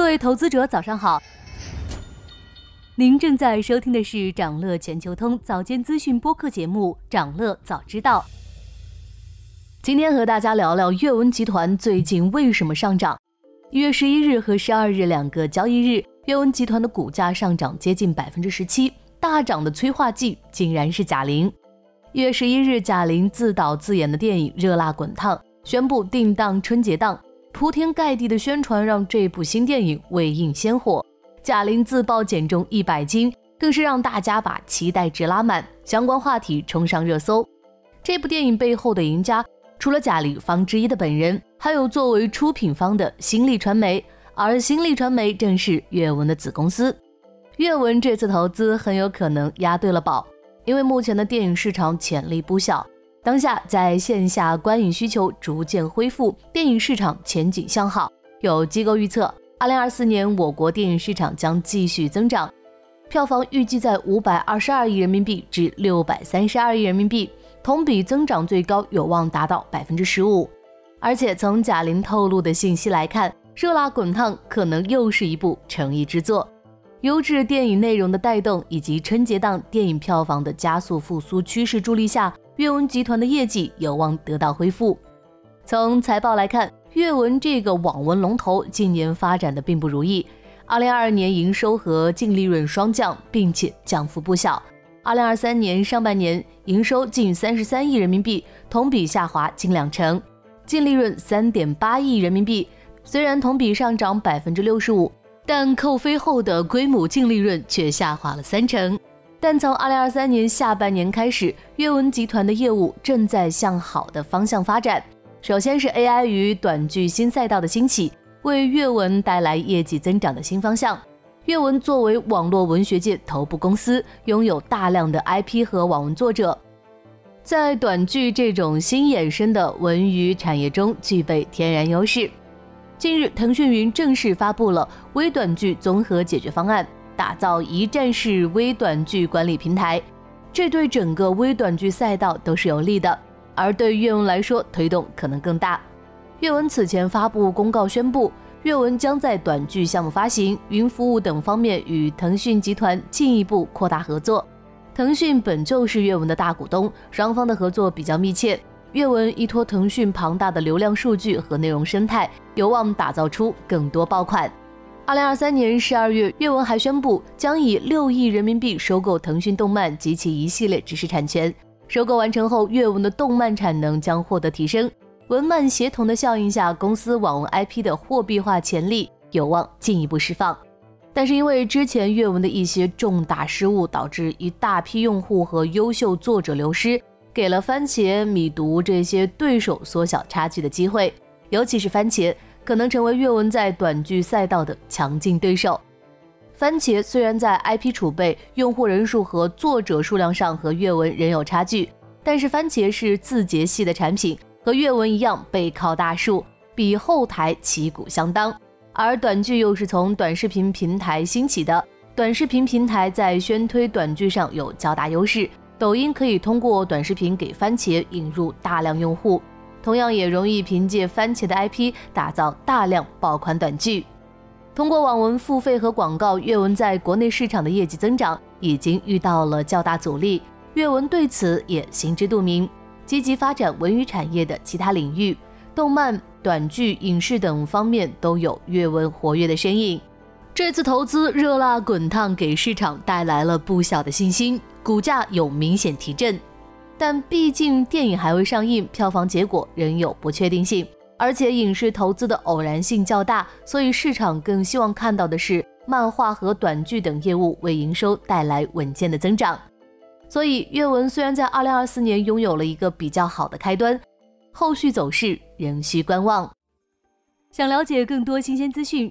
各位投资者，早上好。您正在收听的是长乐全球通早间资讯播客节目《长乐早知道》。今天和大家聊聊阅文集团最近为什么上涨。一月十一日和十二日两个交易日，阅文集团的股价上涨接近百分之十七，大涨的催化剂竟然是贾玲。一月十一日，贾玲自导自演的电影《热辣滚烫》宣布定档春节档。铺天盖地的宣传让这部新电影未映先火，贾玲自曝减重一百斤，更是让大家把期待值拉满，相关话题冲上热搜。这部电影背后的赢家，除了贾玲、方之一的本人，还有作为出品方的新力传媒，而新力传媒正是阅文的子公司。阅文这次投资很有可能押对了宝，因为目前的电影市场潜力不小。当下在线下观影需求逐渐恢复，电影市场前景向好。有机构预测，二零二四年我国电影市场将继续增长，票房预计在五百二十二亿人民币至六百三十二亿人民币，同比增长最高有望达到百分之十五。而且从贾玲透露的信息来看，《热辣滚烫》可能又是一部诚意之作。优质电影内容的带动，以及春节档电影票房的加速复苏趋势助力下。阅文集团的业绩有望得到恢复。从财报来看，阅文这个网文龙头近年发展的并不如意。二零二二年营收和净利润双降，并且降幅不小。二零二三年上半年营收近三十三亿人民币，同比下滑近两成；净利润三点八亿人民币，虽然同比上涨百分之六十五，但扣非后的规模净利润却下滑了三成。但从二零二三年下半年开始，阅文集团的业务正在向好的方向发展。首先是 AI 与短剧新赛道的兴起，为阅文带来业绩增长的新方向。阅文作为网络文学界头部公司，拥有大量的 IP 和网文作者，在短剧这种新衍生的文娱产业中具备天然优势。近日，腾讯云正式发布了微短剧综合解决方案。打造一站式微短剧管理平台，这对整个微短剧赛道都是有利的。而对阅文来说，推动可能更大。阅文此前发布公告宣布，阅文将在短剧项目发行、云服务等方面与腾讯集团进一步扩大合作。腾讯本就是阅文的大股东，双方的合作比较密切。阅文依托腾讯庞大的流量数据和内容生态，有望打造出更多爆款。二零二三年十二月，阅文还宣布将以六亿人民币收购腾讯动漫及其一系列知识产权。收购完成后，阅文的动漫产能将获得提升。文漫协同的效应下，公司网文 IP 的货币化潜力有望进一步释放。但是因为之前阅文的一些重大失误，导致一大批用户和优秀作者流失，给了番茄、米读这些对手缩小差距的机会，尤其是番茄。可能成为阅文在短剧赛道的强劲对手。番茄虽然在 IP 储备、用户人数和作者数量上和阅文仍有差距，但是番茄是字节系的产品，和阅文一样背靠大树，比后台旗鼓相当。而短剧又是从短视频平台兴起的，短视频平台在宣推短剧上有较大优势。抖音可以通过短视频给番茄引入大量用户。同样也容易凭借番茄的 IP 打造大量爆款短剧。通过网文付费和广告，阅文在国内市场的业绩增长已经遇到了较大阻力。阅文对此也心知肚明，积极发展文娱产业的其他领域，动漫、短剧、影视等方面都有阅文活跃的身影。这次投资热辣滚烫，给市场带来了不小的信心，股价有明显提振。但毕竟电影还未上映，票房结果仍有不确定性，而且影视投资的偶然性较大，所以市场更希望看到的是漫画和短剧等业务为营收带来稳健的增长。所以阅文虽然在二零二四年拥有了一个比较好的开端，后续走势仍需观望。想了解更多新鲜资讯，